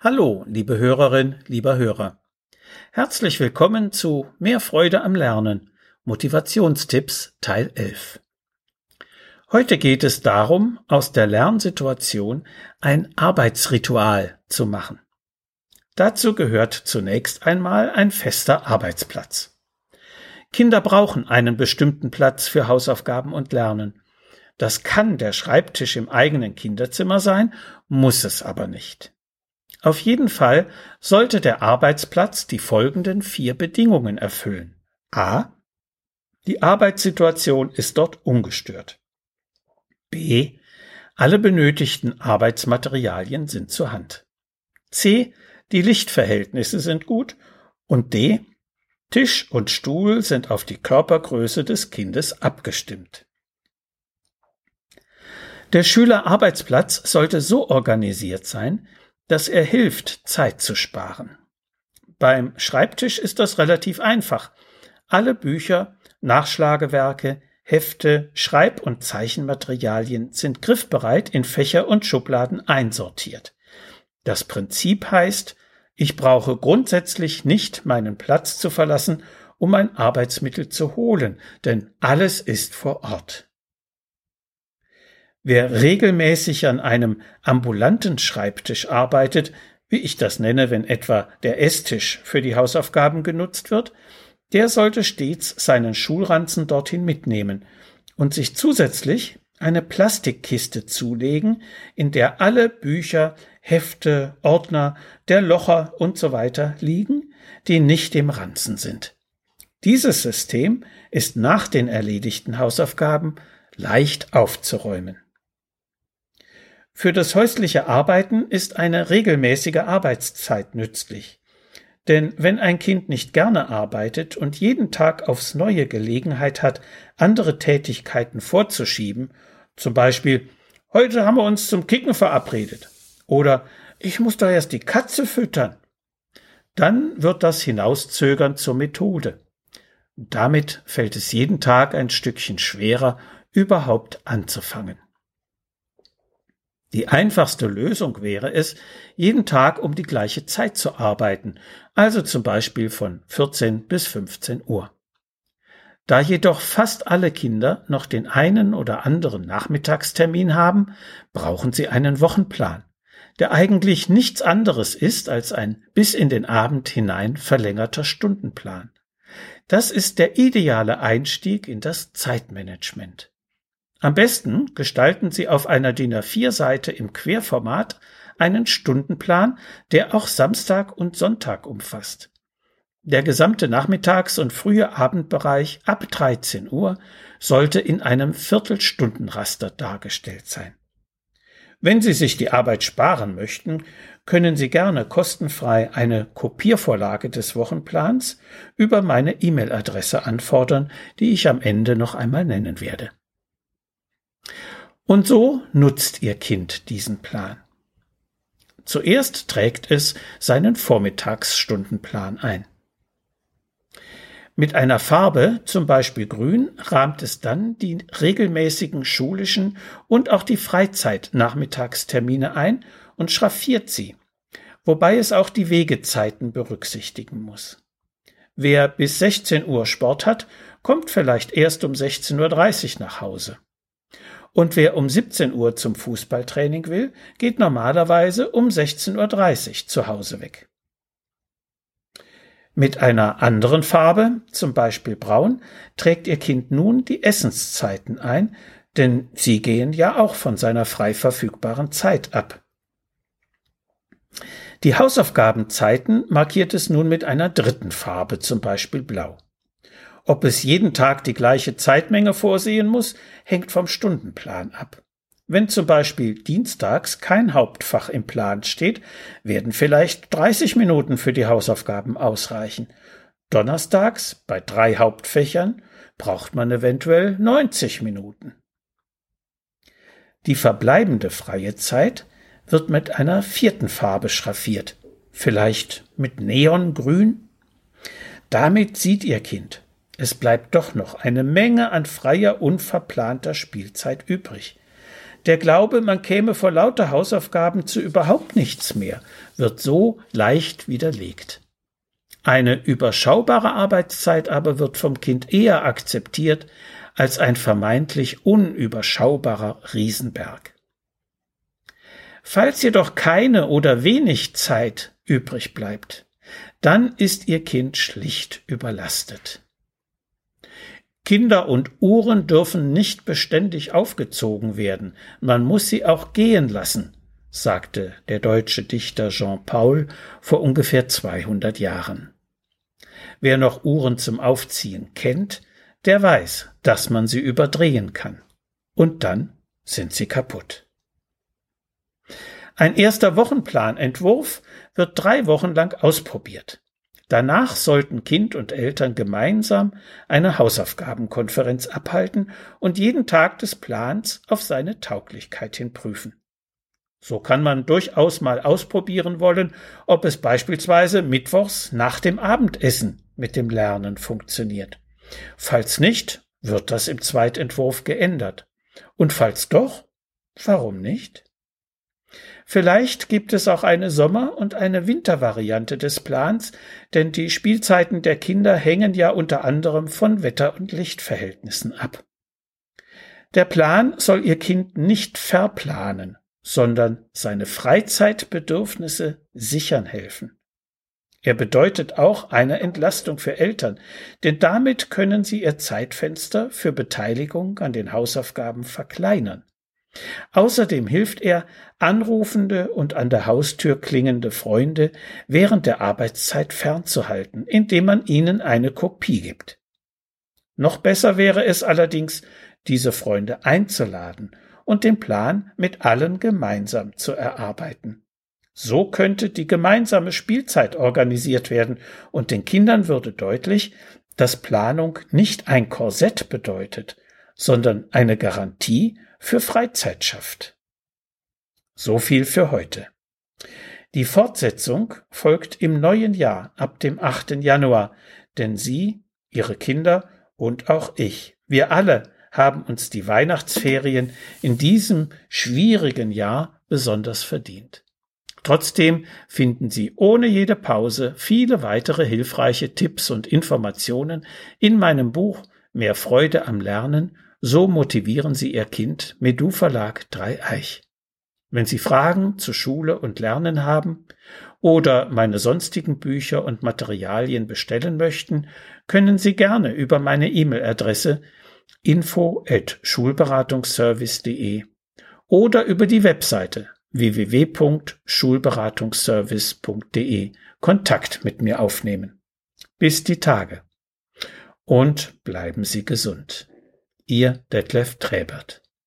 Hallo, liebe Hörerin, lieber Hörer. Herzlich willkommen zu Mehr Freude am Lernen. Motivationstipps Teil 11. Heute geht es darum, aus der Lernsituation ein Arbeitsritual zu machen. Dazu gehört zunächst einmal ein fester Arbeitsplatz. Kinder brauchen einen bestimmten Platz für Hausaufgaben und Lernen. Das kann der Schreibtisch im eigenen Kinderzimmer sein, muss es aber nicht. Auf jeden Fall sollte der Arbeitsplatz die folgenden vier Bedingungen erfüllen. A. Die Arbeitssituation ist dort ungestört. B. Alle benötigten Arbeitsmaterialien sind zur Hand. C. Die Lichtverhältnisse sind gut. Und D. Tisch und Stuhl sind auf die Körpergröße des Kindes abgestimmt. Der Schülerarbeitsplatz sollte so organisiert sein, dass er hilft, Zeit zu sparen. Beim Schreibtisch ist das relativ einfach. Alle Bücher, Nachschlagewerke, Hefte, Schreib- und Zeichenmaterialien sind griffbereit in Fächer und Schubladen einsortiert. Das Prinzip heißt, ich brauche grundsätzlich nicht meinen Platz zu verlassen, um ein Arbeitsmittel zu holen, denn alles ist vor Ort. Wer regelmäßig an einem ambulanten Schreibtisch arbeitet, wie ich das nenne, wenn etwa der Esstisch für die Hausaufgaben genutzt wird, der sollte stets seinen Schulranzen dorthin mitnehmen und sich zusätzlich eine Plastikkiste zulegen, in der alle Bücher, Hefte, Ordner, der Locher und so weiter liegen, die nicht im Ranzen sind. Dieses System ist nach den erledigten Hausaufgaben leicht aufzuräumen. Für das häusliche Arbeiten ist eine regelmäßige Arbeitszeit nützlich. Denn wenn ein Kind nicht gerne arbeitet und jeden Tag aufs neue Gelegenheit hat, andere Tätigkeiten vorzuschieben, zum Beispiel heute haben wir uns zum Kicken verabredet oder ich muss doch erst die Katze füttern, dann wird das Hinauszögern zur Methode. Damit fällt es jeden Tag ein Stückchen schwerer, überhaupt anzufangen. Die einfachste Lösung wäre es, jeden Tag um die gleiche Zeit zu arbeiten, also zum Beispiel von 14 bis 15 Uhr. Da jedoch fast alle Kinder noch den einen oder anderen Nachmittagstermin haben, brauchen sie einen Wochenplan, der eigentlich nichts anderes ist als ein bis in den Abend hinein verlängerter Stundenplan. Das ist der ideale Einstieg in das Zeitmanagement. Am besten gestalten Sie auf einer DIN A4-Seite im Querformat einen Stundenplan, der auch Samstag und Sonntag umfasst. Der gesamte Nachmittags- und frühe Abendbereich ab 13 Uhr sollte in einem Viertelstundenraster dargestellt sein. Wenn Sie sich die Arbeit sparen möchten, können Sie gerne kostenfrei eine Kopiervorlage des Wochenplans über meine E-Mail-Adresse anfordern, die ich am Ende noch einmal nennen werde. Und so nutzt Ihr Kind diesen Plan. Zuerst trägt es seinen Vormittagsstundenplan ein. Mit einer Farbe, zum Beispiel grün, rahmt es dann die regelmäßigen schulischen und auch die Freizeitnachmittagstermine ein und schraffiert sie, wobei es auch die Wegezeiten berücksichtigen muss. Wer bis 16 Uhr Sport hat, kommt vielleicht erst um 16.30 Uhr nach Hause. Und wer um 17 Uhr zum Fußballtraining will, geht normalerweise um 16.30 Uhr zu Hause weg. Mit einer anderen Farbe, zum Beispiel braun, trägt Ihr Kind nun die Essenszeiten ein, denn sie gehen ja auch von seiner frei verfügbaren Zeit ab. Die Hausaufgabenzeiten markiert es nun mit einer dritten Farbe, zum Beispiel blau. Ob es jeden Tag die gleiche Zeitmenge vorsehen muss, hängt vom Stundenplan ab. Wenn zum Beispiel dienstags kein Hauptfach im Plan steht, werden vielleicht 30 Minuten für die Hausaufgaben ausreichen. Donnerstags bei drei Hauptfächern braucht man eventuell 90 Minuten. Die verbleibende freie Zeit wird mit einer vierten Farbe schraffiert, vielleicht mit Neongrün. Damit sieht Ihr Kind, es bleibt doch noch eine Menge an freier, unverplanter Spielzeit übrig. Der Glaube, man käme vor lauter Hausaufgaben zu überhaupt nichts mehr, wird so leicht widerlegt. Eine überschaubare Arbeitszeit aber wird vom Kind eher akzeptiert als ein vermeintlich unüberschaubarer Riesenberg. Falls jedoch keine oder wenig Zeit übrig bleibt, dann ist Ihr Kind schlicht überlastet. Kinder und Uhren dürfen nicht beständig aufgezogen werden, man muss sie auch gehen lassen, sagte der deutsche Dichter Jean Paul vor ungefähr 200 Jahren. Wer noch Uhren zum Aufziehen kennt, der weiß, dass man sie überdrehen kann. Und dann sind sie kaputt. Ein erster Wochenplanentwurf wird drei Wochen lang ausprobiert. Danach sollten Kind und Eltern gemeinsam eine Hausaufgabenkonferenz abhalten und jeden Tag des Plans auf seine Tauglichkeit hin prüfen. So kann man durchaus mal ausprobieren wollen, ob es beispielsweise mittwochs nach dem Abendessen mit dem Lernen funktioniert. Falls nicht, wird das im Zweitentwurf geändert. Und falls doch, warum nicht? Vielleicht gibt es auch eine Sommer- und eine Wintervariante des Plans, denn die Spielzeiten der Kinder hängen ja unter anderem von Wetter- und Lichtverhältnissen ab. Der Plan soll ihr Kind nicht verplanen, sondern seine Freizeitbedürfnisse sichern helfen. Er bedeutet auch eine Entlastung für Eltern, denn damit können sie ihr Zeitfenster für Beteiligung an den Hausaufgaben verkleinern. Außerdem hilft er, anrufende und an der Haustür klingende Freunde während der Arbeitszeit fernzuhalten, indem man ihnen eine Kopie gibt. Noch besser wäre es allerdings, diese Freunde einzuladen und den Plan mit allen gemeinsam zu erarbeiten. So könnte die gemeinsame Spielzeit organisiert werden und den Kindern würde deutlich, dass Planung nicht ein Korsett bedeutet, sondern eine Garantie für Freizeit schafft. So viel für heute. Die Fortsetzung folgt im neuen Jahr ab dem 8. Januar, denn Sie, Ihre Kinder und auch ich, wir alle haben uns die Weihnachtsferien in diesem schwierigen Jahr besonders verdient. Trotzdem finden Sie ohne jede Pause viele weitere hilfreiche Tipps und Informationen in meinem Buch Mehr Freude am Lernen so motivieren Sie Ihr Kind Medu Verlag Dreieich. Wenn Sie Fragen zu Schule und Lernen haben oder meine sonstigen Bücher und Materialien bestellen möchten, können Sie gerne über meine E-Mail-Adresse info at schulberatungsservice.de oder über die Webseite www.schulberatungsservice.de Kontakt mit mir aufnehmen. Bis die Tage. Und bleiben Sie gesund. Ihr Detlef Träbert.